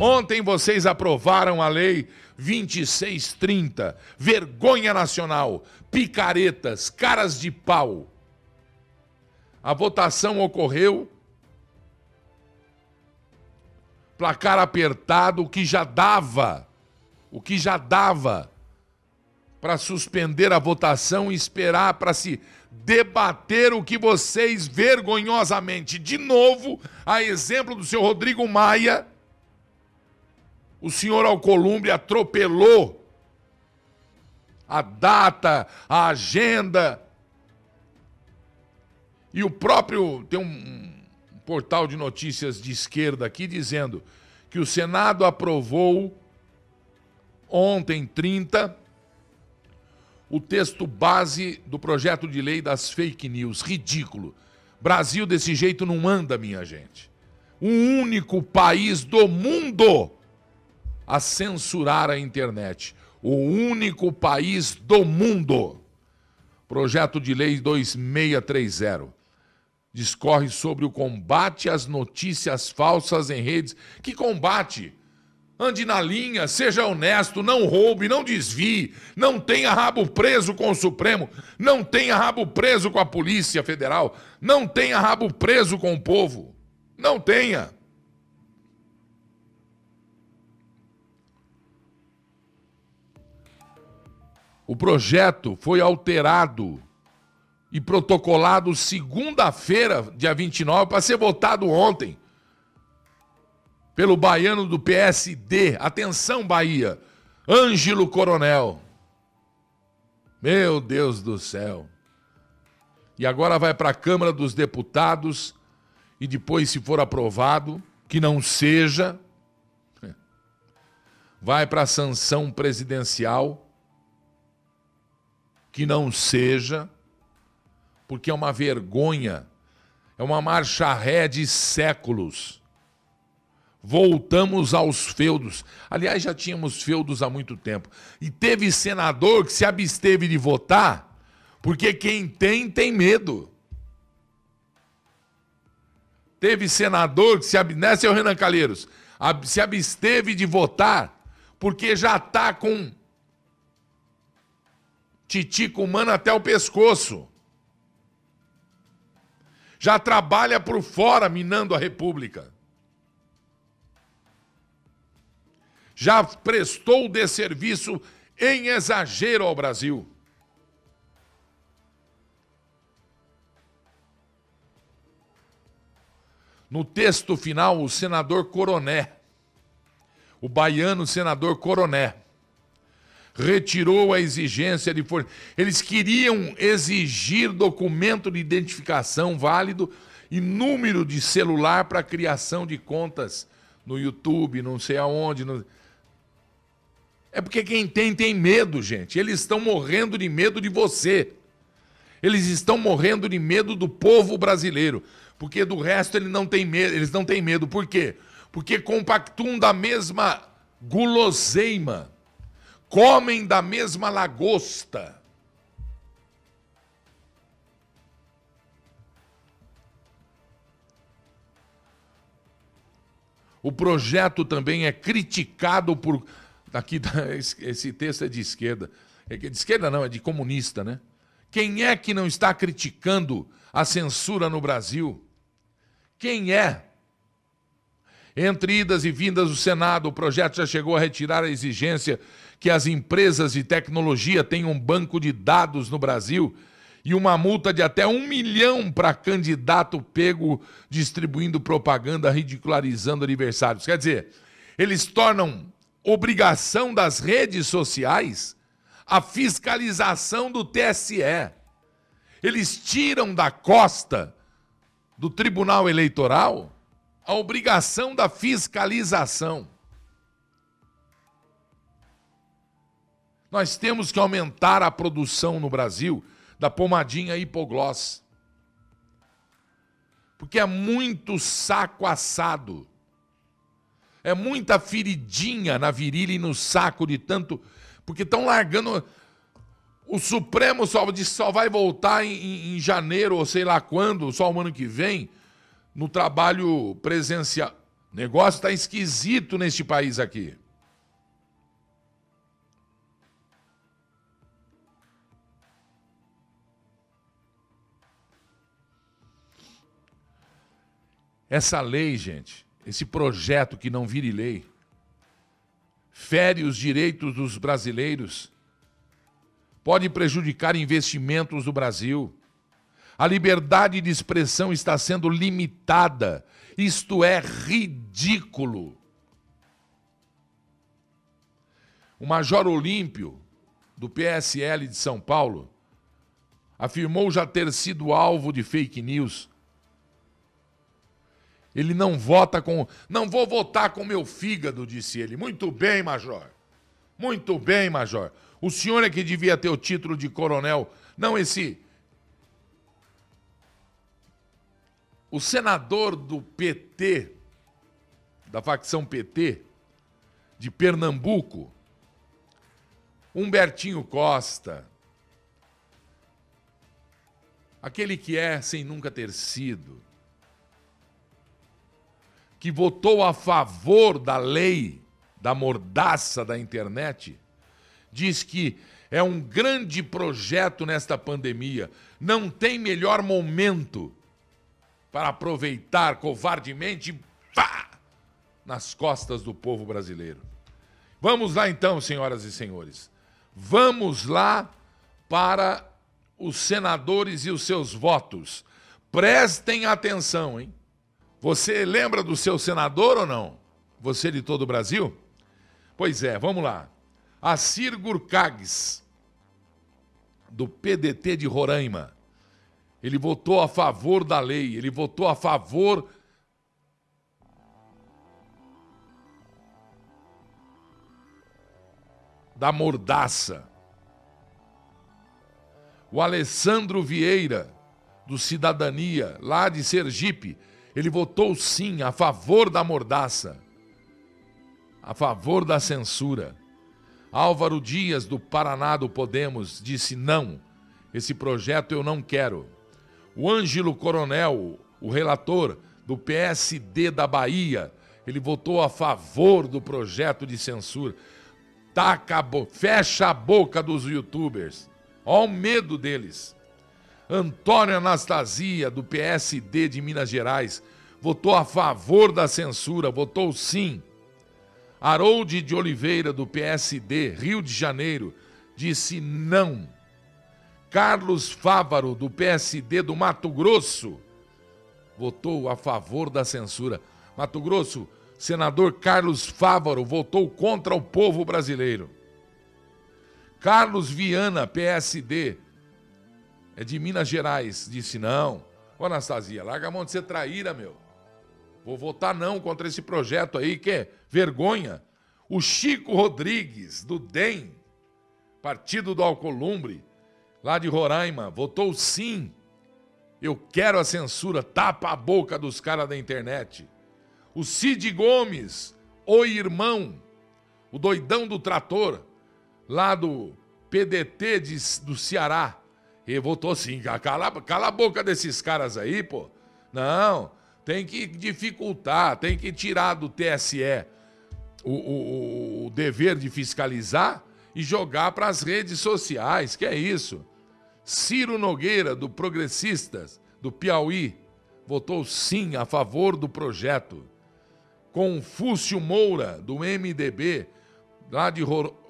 Ontem vocês aprovaram a lei 2630. Vergonha nacional, picaretas, caras de pau. A votação ocorreu placar apertado, o que já dava, o que já dava para suspender a votação e esperar para se debater o que vocês vergonhosamente, de novo, a exemplo do senhor Rodrigo Maia, o senhor Alcolumbre atropelou a data, a agenda. E o próprio. Tem um, um portal de notícias de esquerda aqui dizendo que o Senado aprovou ontem, 30, o texto base do projeto de lei das fake news. Ridículo. Brasil desse jeito não anda, minha gente. O único país do mundo a censurar a internet. O único país do mundo. Projeto de Lei 2630 discorre sobre o combate às notícias falsas em redes. Que combate? Ande na linha, seja honesto, não roube, não desvie, não tenha rabo preso com o Supremo, não tenha rabo preso com a Polícia Federal, não tenha rabo preso com o povo. Não tenha. O projeto foi alterado e protocolado segunda-feira, dia 29, para ser votado ontem pelo baiano do PSD. Atenção, Bahia. Ângelo Coronel. Meu Deus do céu. E agora vai para a Câmara dos Deputados e depois, se for aprovado, que não seja, vai para a sanção presidencial que não seja, porque é uma vergonha, é uma marcha ré de séculos. Voltamos aos feudos. Aliás, já tínhamos feudos há muito tempo. E teve senador que se absteve de votar, porque quem tem, tem medo. Teve senador que se absteve, né, seu Renan Calheiros? Se absteve de votar, porque já está com titico humano até o pescoço. Já trabalha por fora minando a República. Já prestou desserviço em exagero ao Brasil. No texto final, o senador Coroné, o baiano senador Coroné, retirou a exigência de for... Eles queriam exigir documento de identificação válido e número de celular para criação de contas no YouTube, não sei aonde. No... É porque quem tem, tem medo, gente. Eles estão morrendo de medo de você. Eles estão morrendo de medo do povo brasileiro. Porque do resto ele não tem medo, eles não têm medo. Por quê? Porque compactuam da mesma guloseima comem da mesma lagosta. O projeto também é criticado por. Aqui, esse texto é de esquerda. É de esquerda não, é de comunista, né? Quem é que não está criticando a censura no Brasil? Quem é? Entre idas e vindas do Senado, o projeto já chegou a retirar a exigência que as empresas de tecnologia tenham um banco de dados no Brasil e uma multa de até um milhão para candidato pego distribuindo propaganda ridicularizando aniversários. Quer dizer, eles tornam obrigação das redes sociais a fiscalização do TSE. Eles tiram da costa do Tribunal Eleitoral a obrigação da fiscalização. Nós temos que aumentar a produção no Brasil da pomadinha hipogloss. Porque é muito saco assado. É muita feridinha na virilha e no saco de tanto. Porque estão largando. O Supremo só, só vai voltar em, em, janeiro ou sei lá quando, só o ano que vem, no trabalho presencial. O negócio está esquisito neste país aqui. Essa lei, gente, esse projeto que não vire lei, fere os direitos dos brasileiros, pode prejudicar investimentos do Brasil. A liberdade de expressão está sendo limitada. Isto é ridículo. O Major Olímpio, do PSL de São Paulo, afirmou já ter sido alvo de fake news. Ele não vota com. Não vou votar com meu fígado, disse ele. Muito bem, Major. Muito bem, Major. O senhor é que devia ter o título de coronel, não esse. O senador do PT, da facção PT, de Pernambuco, Humbertinho Costa, aquele que é sem nunca ter sido, que votou a favor da lei da mordaça da internet, diz que é um grande projeto nesta pandemia. Não tem melhor momento para aproveitar covardemente pá, nas costas do povo brasileiro. Vamos lá então, senhoras e senhores. Vamos lá para os senadores e os seus votos. Prestem atenção, hein? Você lembra do seu senador ou não? Você de todo o Brasil? Pois é, vamos lá. Assir Gurkags, do PDT de Roraima. Ele votou a favor da lei, ele votou a favor da mordaça. O Alessandro Vieira, do Cidadania, lá de Sergipe, ele votou sim a favor da mordaça, a favor da censura. Álvaro Dias, do Paraná do Podemos, disse não, esse projeto eu não quero. O Ângelo Coronel, o relator do PSD da Bahia, ele votou a favor do projeto de censura. Taca a. Fecha a boca dos youtubers. Olha o medo deles. Antônio Anastasia, do PSD de Minas Gerais, votou a favor da censura, votou sim. Harold de Oliveira, do PSD, Rio de Janeiro, disse não. Carlos Fávaro, do PSD do Mato Grosso, votou a favor da censura. Mato Grosso, senador Carlos Fávaro votou contra o povo brasileiro. Carlos Viana, PSD, é de Minas Gerais, disse não. Ô Anastasia, larga a mão de ser traíra, meu. Vou votar não contra esse projeto aí, que é vergonha. O Chico Rodrigues, do DEM, Partido do Alcolumbre, lá de Roraima, votou sim. Eu quero a censura, tapa a boca dos caras da internet. O Cid Gomes, o irmão, o doidão do trator, lá do PDT de, do Ceará, ele votou sim. Cala, cala a boca desses caras aí, pô. Não, tem que dificultar, tem que tirar do TSE o, o, o dever de fiscalizar e jogar para as redes sociais. Que é isso? Ciro Nogueira, do Progressistas, do Piauí, votou sim a favor do projeto. Confúcio Moura, do MDB, lá de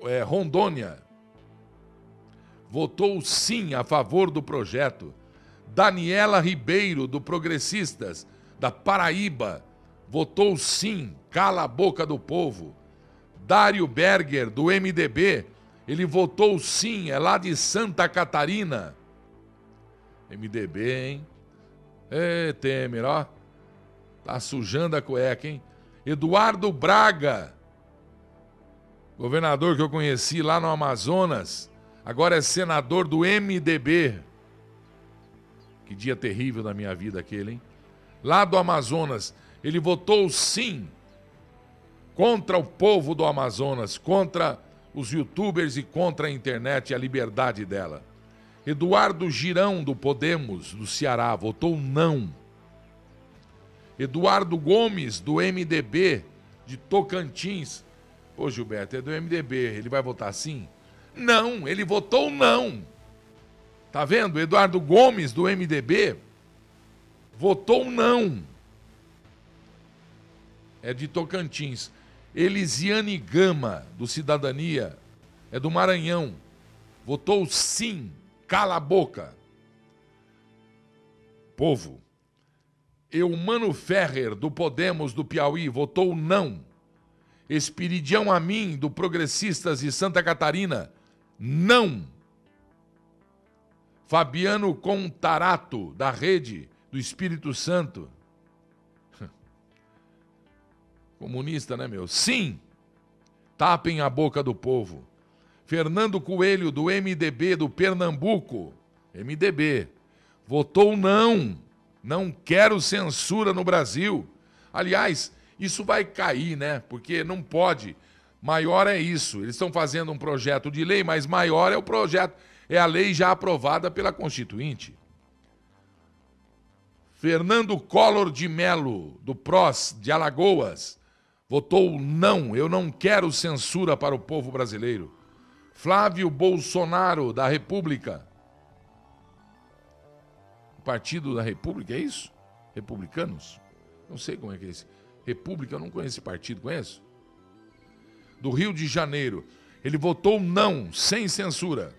é, Rondônia, votou sim a favor do projeto. Daniela Ribeiro, do Progressistas, da Paraíba, votou sim, cala a boca do povo. Dário Berger, do MDB, ele votou sim, é lá de Santa Catarina. MDB, hein? Ê, Temer, ó. Tá sujando a cueca, hein? Eduardo Braga, governador que eu conheci lá no Amazonas, agora é senador do MDB. Que dia terrível da minha vida aquele, hein? lá do Amazonas, ele votou sim contra o povo do Amazonas, contra os youtubers e contra a internet e a liberdade dela. Eduardo Girão, do Podemos, do Ceará, votou não. Eduardo Gomes, do MDB, de Tocantins. Pô, Gilberto, é do MDB, ele vai votar sim? Não, ele votou não. Tá vendo? Eduardo Gomes, do MDB, votou não. É de Tocantins. Elisiane Gama, do Cidadania, é do Maranhão, votou sim. Cala a boca. Povo. Eumano Ferrer, do Podemos do Piauí, votou não. Espiridião Amin, do Progressistas de Santa Catarina, não. Fabiano Contarato, da Rede do Espírito Santo. Comunista, né, meu? Sim. Tapem a boca do povo. Fernando Coelho, do MDB do Pernambuco, MDB, votou não. Não quero censura no Brasil. Aliás, isso vai cair, né? Porque não pode. Maior é isso. Eles estão fazendo um projeto de lei, mas maior é o projeto, é a lei já aprovada pela Constituinte. Fernando Collor de Melo, do PROS de Alagoas, votou não. Eu não quero censura para o povo brasileiro. Flávio Bolsonaro, da República. Partido da República, é isso? Republicanos? Não sei como é que é esse. República, eu não conheço esse partido, conheço? Do Rio de Janeiro. Ele votou não, sem censura.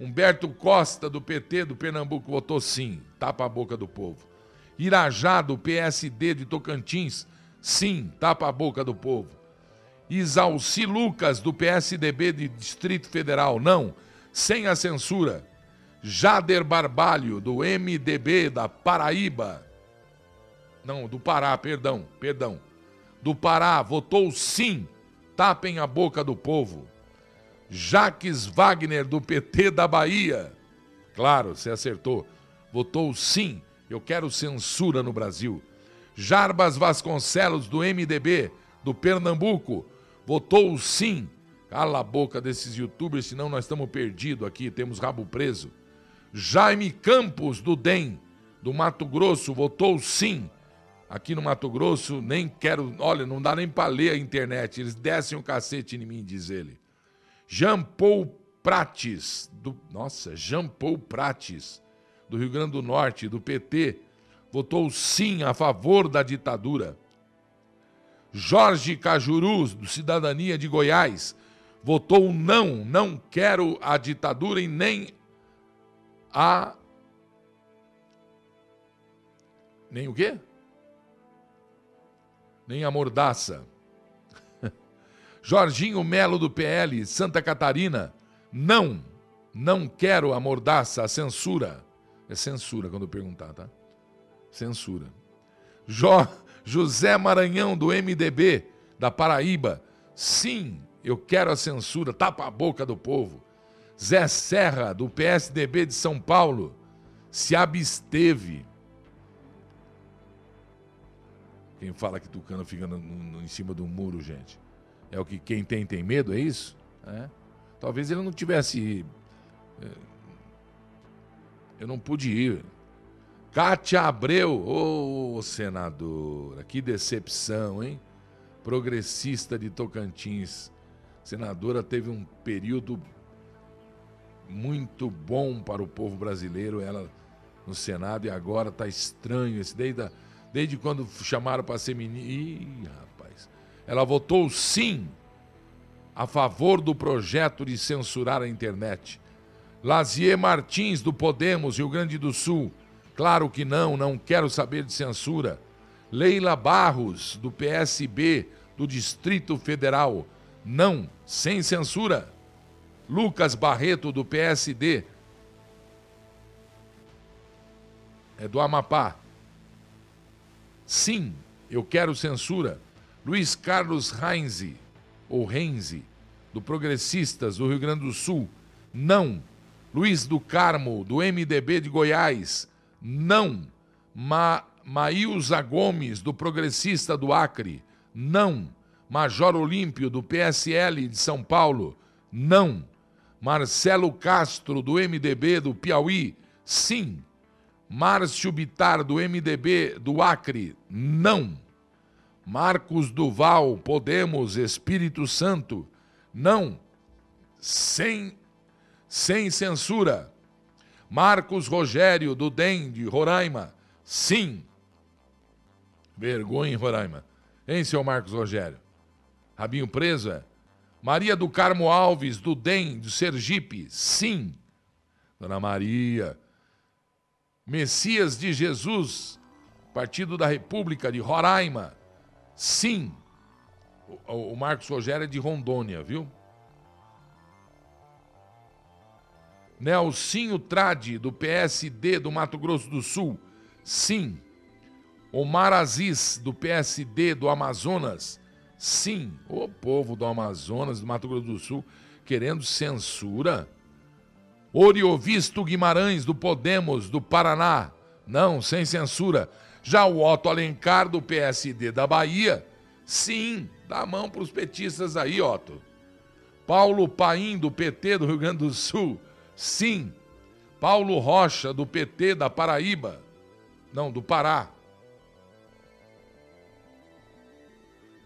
Humberto Costa, do PT do Pernambuco, votou sim. Tapa a boca do povo. Irajá, do PSD de Tocantins, sim. Tapa a boca do povo. Isalci Lucas, do PSDB de Distrito Federal, não. Sem a censura. Jader Barbalho, do MDB da Paraíba. Não, do Pará, perdão, perdão. Do Pará, votou sim. Tapem a boca do povo. Jaques Wagner, do PT da Bahia. Claro, você acertou. Votou sim. Eu quero censura no Brasil. Jarbas Vasconcelos, do MDB, do Pernambuco. Votou sim. Cala a boca desses youtubers, senão nós estamos perdidos aqui, temos rabo preso. Jaime Campos, do DEM, do Mato Grosso, votou sim. Aqui no Mato Grosso, nem quero. Olha, não dá nem para ler a internet. Eles descem o um cacete em mim, diz ele. Jean Paul Prates, do. Nossa, Jean Paul Prates, do Rio Grande do Norte, do PT, votou sim a favor da ditadura. Jorge Cajurus, do Cidadania de Goiás, votou não, não quero a ditadura e nem a. Nem o quê? Nem a mordaça. Jorginho Melo do PL, Santa Catarina, não, não quero a mordaça, a censura. É censura quando eu perguntar, tá? Censura. Jo, José Maranhão do MDB da Paraíba, sim, eu quero a censura, tapa a boca do povo. Zé Serra, do PSDB de São Paulo, se absteve. Quem fala que Tucano fica no, no, em cima do muro, gente, é o que quem tem tem medo, é isso? É? Talvez ele não tivesse. É, eu não pude ir. Cátia Abreu, ô oh, senadora, que decepção, hein? Progressista de Tocantins. senadora teve um período muito bom para o povo brasileiro, ela no Senado, e agora está estranho. Esse, desde, a, desde quando chamaram para ser ministra. Ih, rapaz. Ela votou sim a favor do projeto de censurar a internet. Lazier Martins, do Podemos, Rio Grande do Sul. Claro que não, não quero saber de censura. Leila Barros, do PSB, do Distrito Federal. Não, sem censura. Lucas Barreto, do PSD, é do Amapá. Sim, eu quero censura. Luiz Carlos Reinze, ou Renze, do Progressistas do Rio Grande do Sul. Não. Luiz do Carmo, do MDB de Goiás. Não. Ma Maílza Gomes, do Progressista do Acre. Não. Major Olímpio, do PSL de São Paulo. Não. Marcelo Castro, do MDB do Piauí? Sim. Márcio Bitar, do MDB do Acre? Não. Marcos Duval, Podemos, Espírito Santo? Não. Sem, sem censura. Marcos Rogério, do DEM de Roraima? Sim. Vergonha em Roraima. Hein, seu Marcos Rogério? Rabinho preso, é? Maria do Carmo Alves, do DEM, de Sergipe? Sim. Dona Maria. Messias de Jesus, Partido da República de Roraima? Sim. O, Marcos Rogério é de Rondônia, viu? Nelsinho Trade, do PSD do Mato Grosso do Sul? Sim. Omar Aziz, do PSD do Amazonas? Sim. O povo do Amazonas, do Mato Grosso do Sul, querendo censura? Oriovisto Guimarães, do Podemos, do Paraná? Não, sem censura. Já o Otto Alencar, do PSD da Bahia? Sim, dá a mão para os petistas aí, Otto. Paulo Paim, do PT do Rio Grande do Sul? Sim. Paulo Rocha, do PT da Paraíba? Não, do Pará.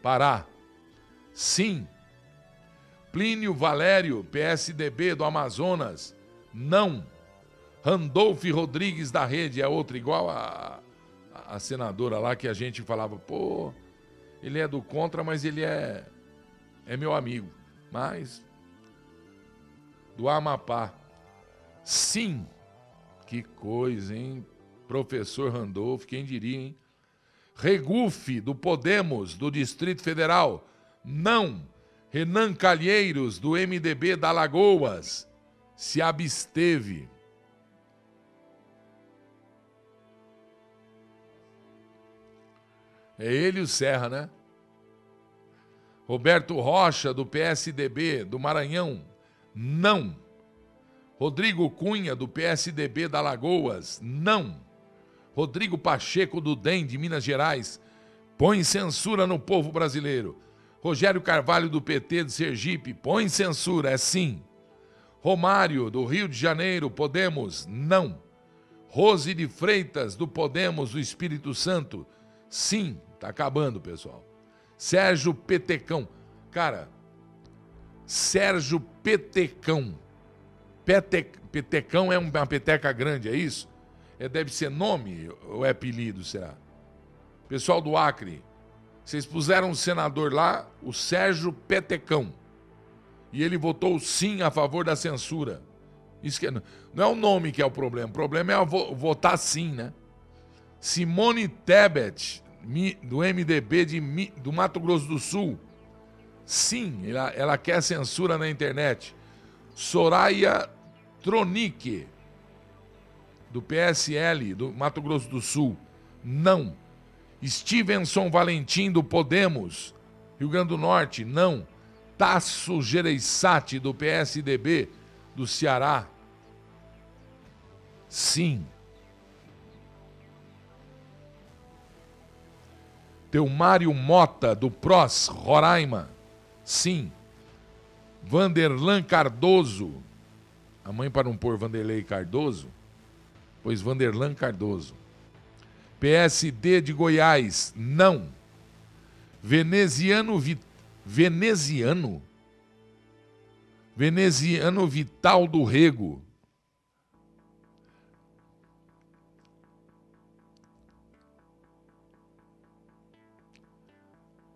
Pará. Sim. Plínio Valério, PSDB do Amazonas? Não. Randolph Rodrigues da Rede é outro igual a, a senadora lá que a gente falava, pô, ele é do contra, mas ele é é meu amigo. Mas do Amapá. Sim. Que coisa, hein? Professor Randolph, quem diria, hein? Regufe, do Podemos, do Distrito Federal. Não. Renan Calheiros, do MDB da Lagoas, se absteve. É ele o Serra, né? Roberto Rocha, do PSDB do Maranhão. Não. Rodrigo Cunha, do PSDB da Lagoas, não. Rodrigo Pacheco, do DEM de Minas Gerais, põe censura no povo brasileiro. Rogério Carvalho, do PT de Sergipe, põe censura, é sim. Romário, do Rio de Janeiro, Podemos, não. Rose de Freitas, do Podemos do Espírito Santo, sim. Tá acabando, pessoal. Sérgio Petecão. Cara, Sérgio Petecão Pete, petecão é uma peteca grande, é isso? É, deve ser nome ou é apelido, será? Pessoal do Acre, vocês puseram um senador lá, o Sérgio Petecão. E ele votou sim a favor da censura. Isso que é, não é o nome que é o problema, o problema é votar sim, né? Simone Tebet, do MDB de, do Mato Grosso do Sul. Sim, ela, ela quer censura na internet. Soraya Tronic, do PSL do Mato Grosso do Sul, não. Stevenson Valentim, do Podemos, Rio Grande do Norte, não. Tasso Gereissati, do PSDB, do Ceará, sim. Mário Mota, do PROS, Roraima, sim. Vanderlan Cardoso, a mãe, para não pôr Vanderlei Cardoso, pois Vanderlan Cardoso. PSD de Goiás, não. Veneziano Vi... Veneziano? Veneziano Vital do Rego.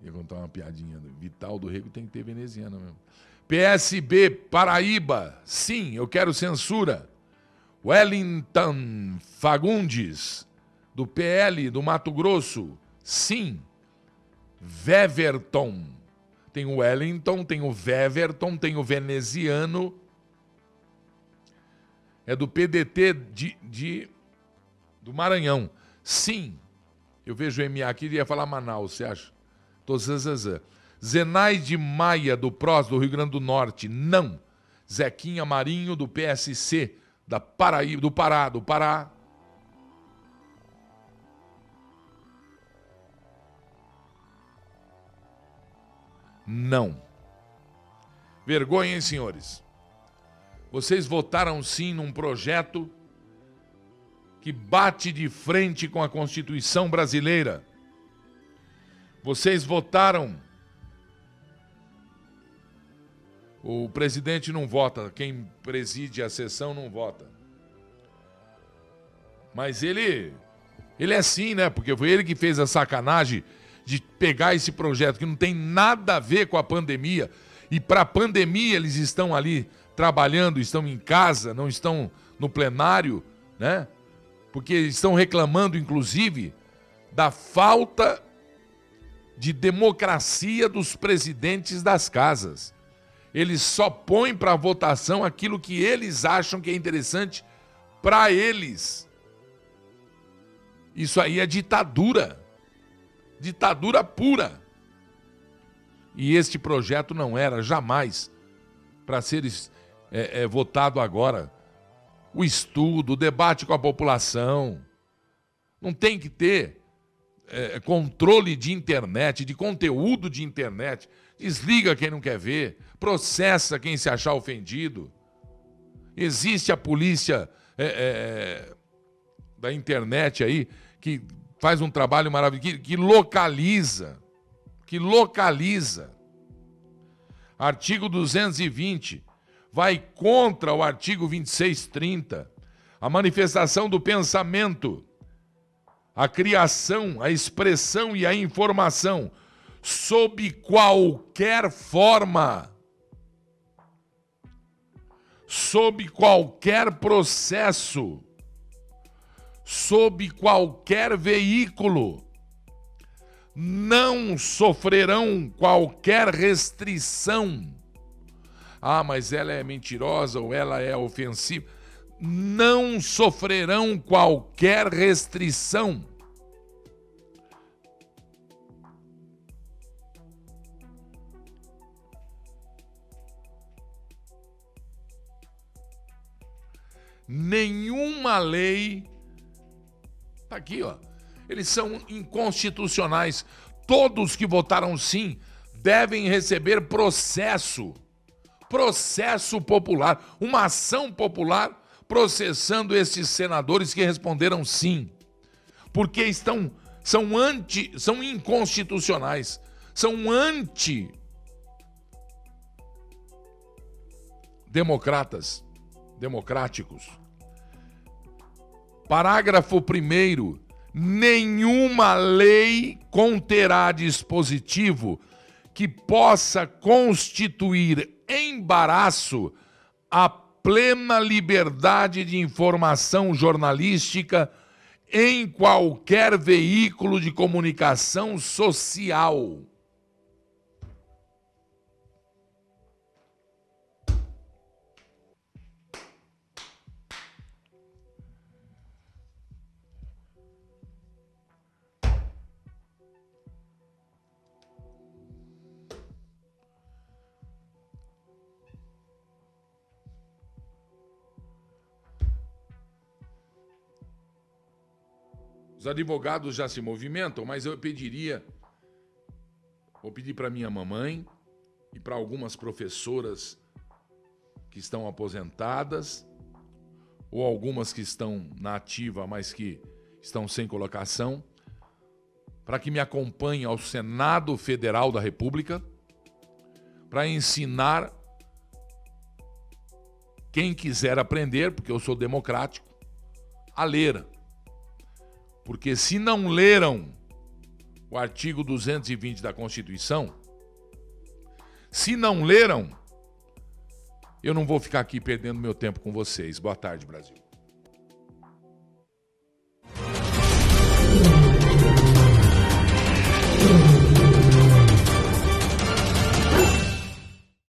Ia contar uma piadinha. Vital do Rego tem que ter veneziano mesmo. PSB Paraíba, sim, eu quero censura. Wellington Fagundes, do PL do Mato Grosso, sim. Veverton, tem o Wellington, tem o Veverton, tem o veneziano. É do PDT de, de do Maranhão. Sim, eu vejo o MA aqui, ia falar Manaus, você acha? Tô zazazã. Zenaide Maia, do PROS do Rio Grande do Norte, não. Zequinha Marinho, do PSC, da Paraíba, do Pará, do Pará. Não. Vergonha, hein, senhores? Vocês votaram sim num projeto que bate de frente com a Constituição brasileira. Vocês votaram. O presidente não vota, quem preside a sessão não vota. Mas ele ele é assim, né? Porque foi ele que fez a sacanagem de pegar esse projeto que não tem nada a ver com a pandemia. E para a pandemia eles estão ali trabalhando, estão em casa, não estão no plenário, né? Porque estão reclamando, inclusive, da falta de democracia dos presidentes das casas. Eles só põem para votação aquilo que eles acham que é interessante para eles. Isso aí é ditadura. Ditadura pura. E este projeto não era jamais para ser é, é, votado agora. O estudo, o debate com a população. Não tem que ter é, controle de internet, de conteúdo de internet. Desliga quem não quer ver, processa quem se achar ofendido. Existe a polícia é, é, da internet aí que faz um trabalho maravilhoso, que, que localiza, que localiza. Artigo 220 vai contra o artigo 2630, a manifestação do pensamento, a criação, a expressão e a informação, sob qualquer forma, sob qualquer processo, sob qualquer veículo, não sofrerão qualquer restrição. Ah, mas ela é mentirosa ou ela é ofensiva. Não sofrerão qualquer restrição. Nenhuma lei Está aqui, ó. Eles são inconstitucionais. Todos que votaram sim devem receber processo. Processo popular. Uma ação popular processando esses senadores que responderam sim. Porque estão são anti, são inconstitucionais, são anti democratas, democráticos. Parágrafo 1. Nenhuma lei conterá dispositivo que possa constituir embaraço à plena liberdade de informação jornalística em qualquer veículo de comunicação social. Os advogados já se movimentam, mas eu pediria, vou pedir para minha mamãe e para algumas professoras que estão aposentadas, ou algumas que estão na ativa, mas que estão sem colocação, para que me acompanhem ao Senado Federal da República, para ensinar quem quiser aprender, porque eu sou democrático, a ler porque se não leram o artigo 220 da Constituição, se não leram, eu não vou ficar aqui perdendo meu tempo com vocês. Boa tarde, Brasil.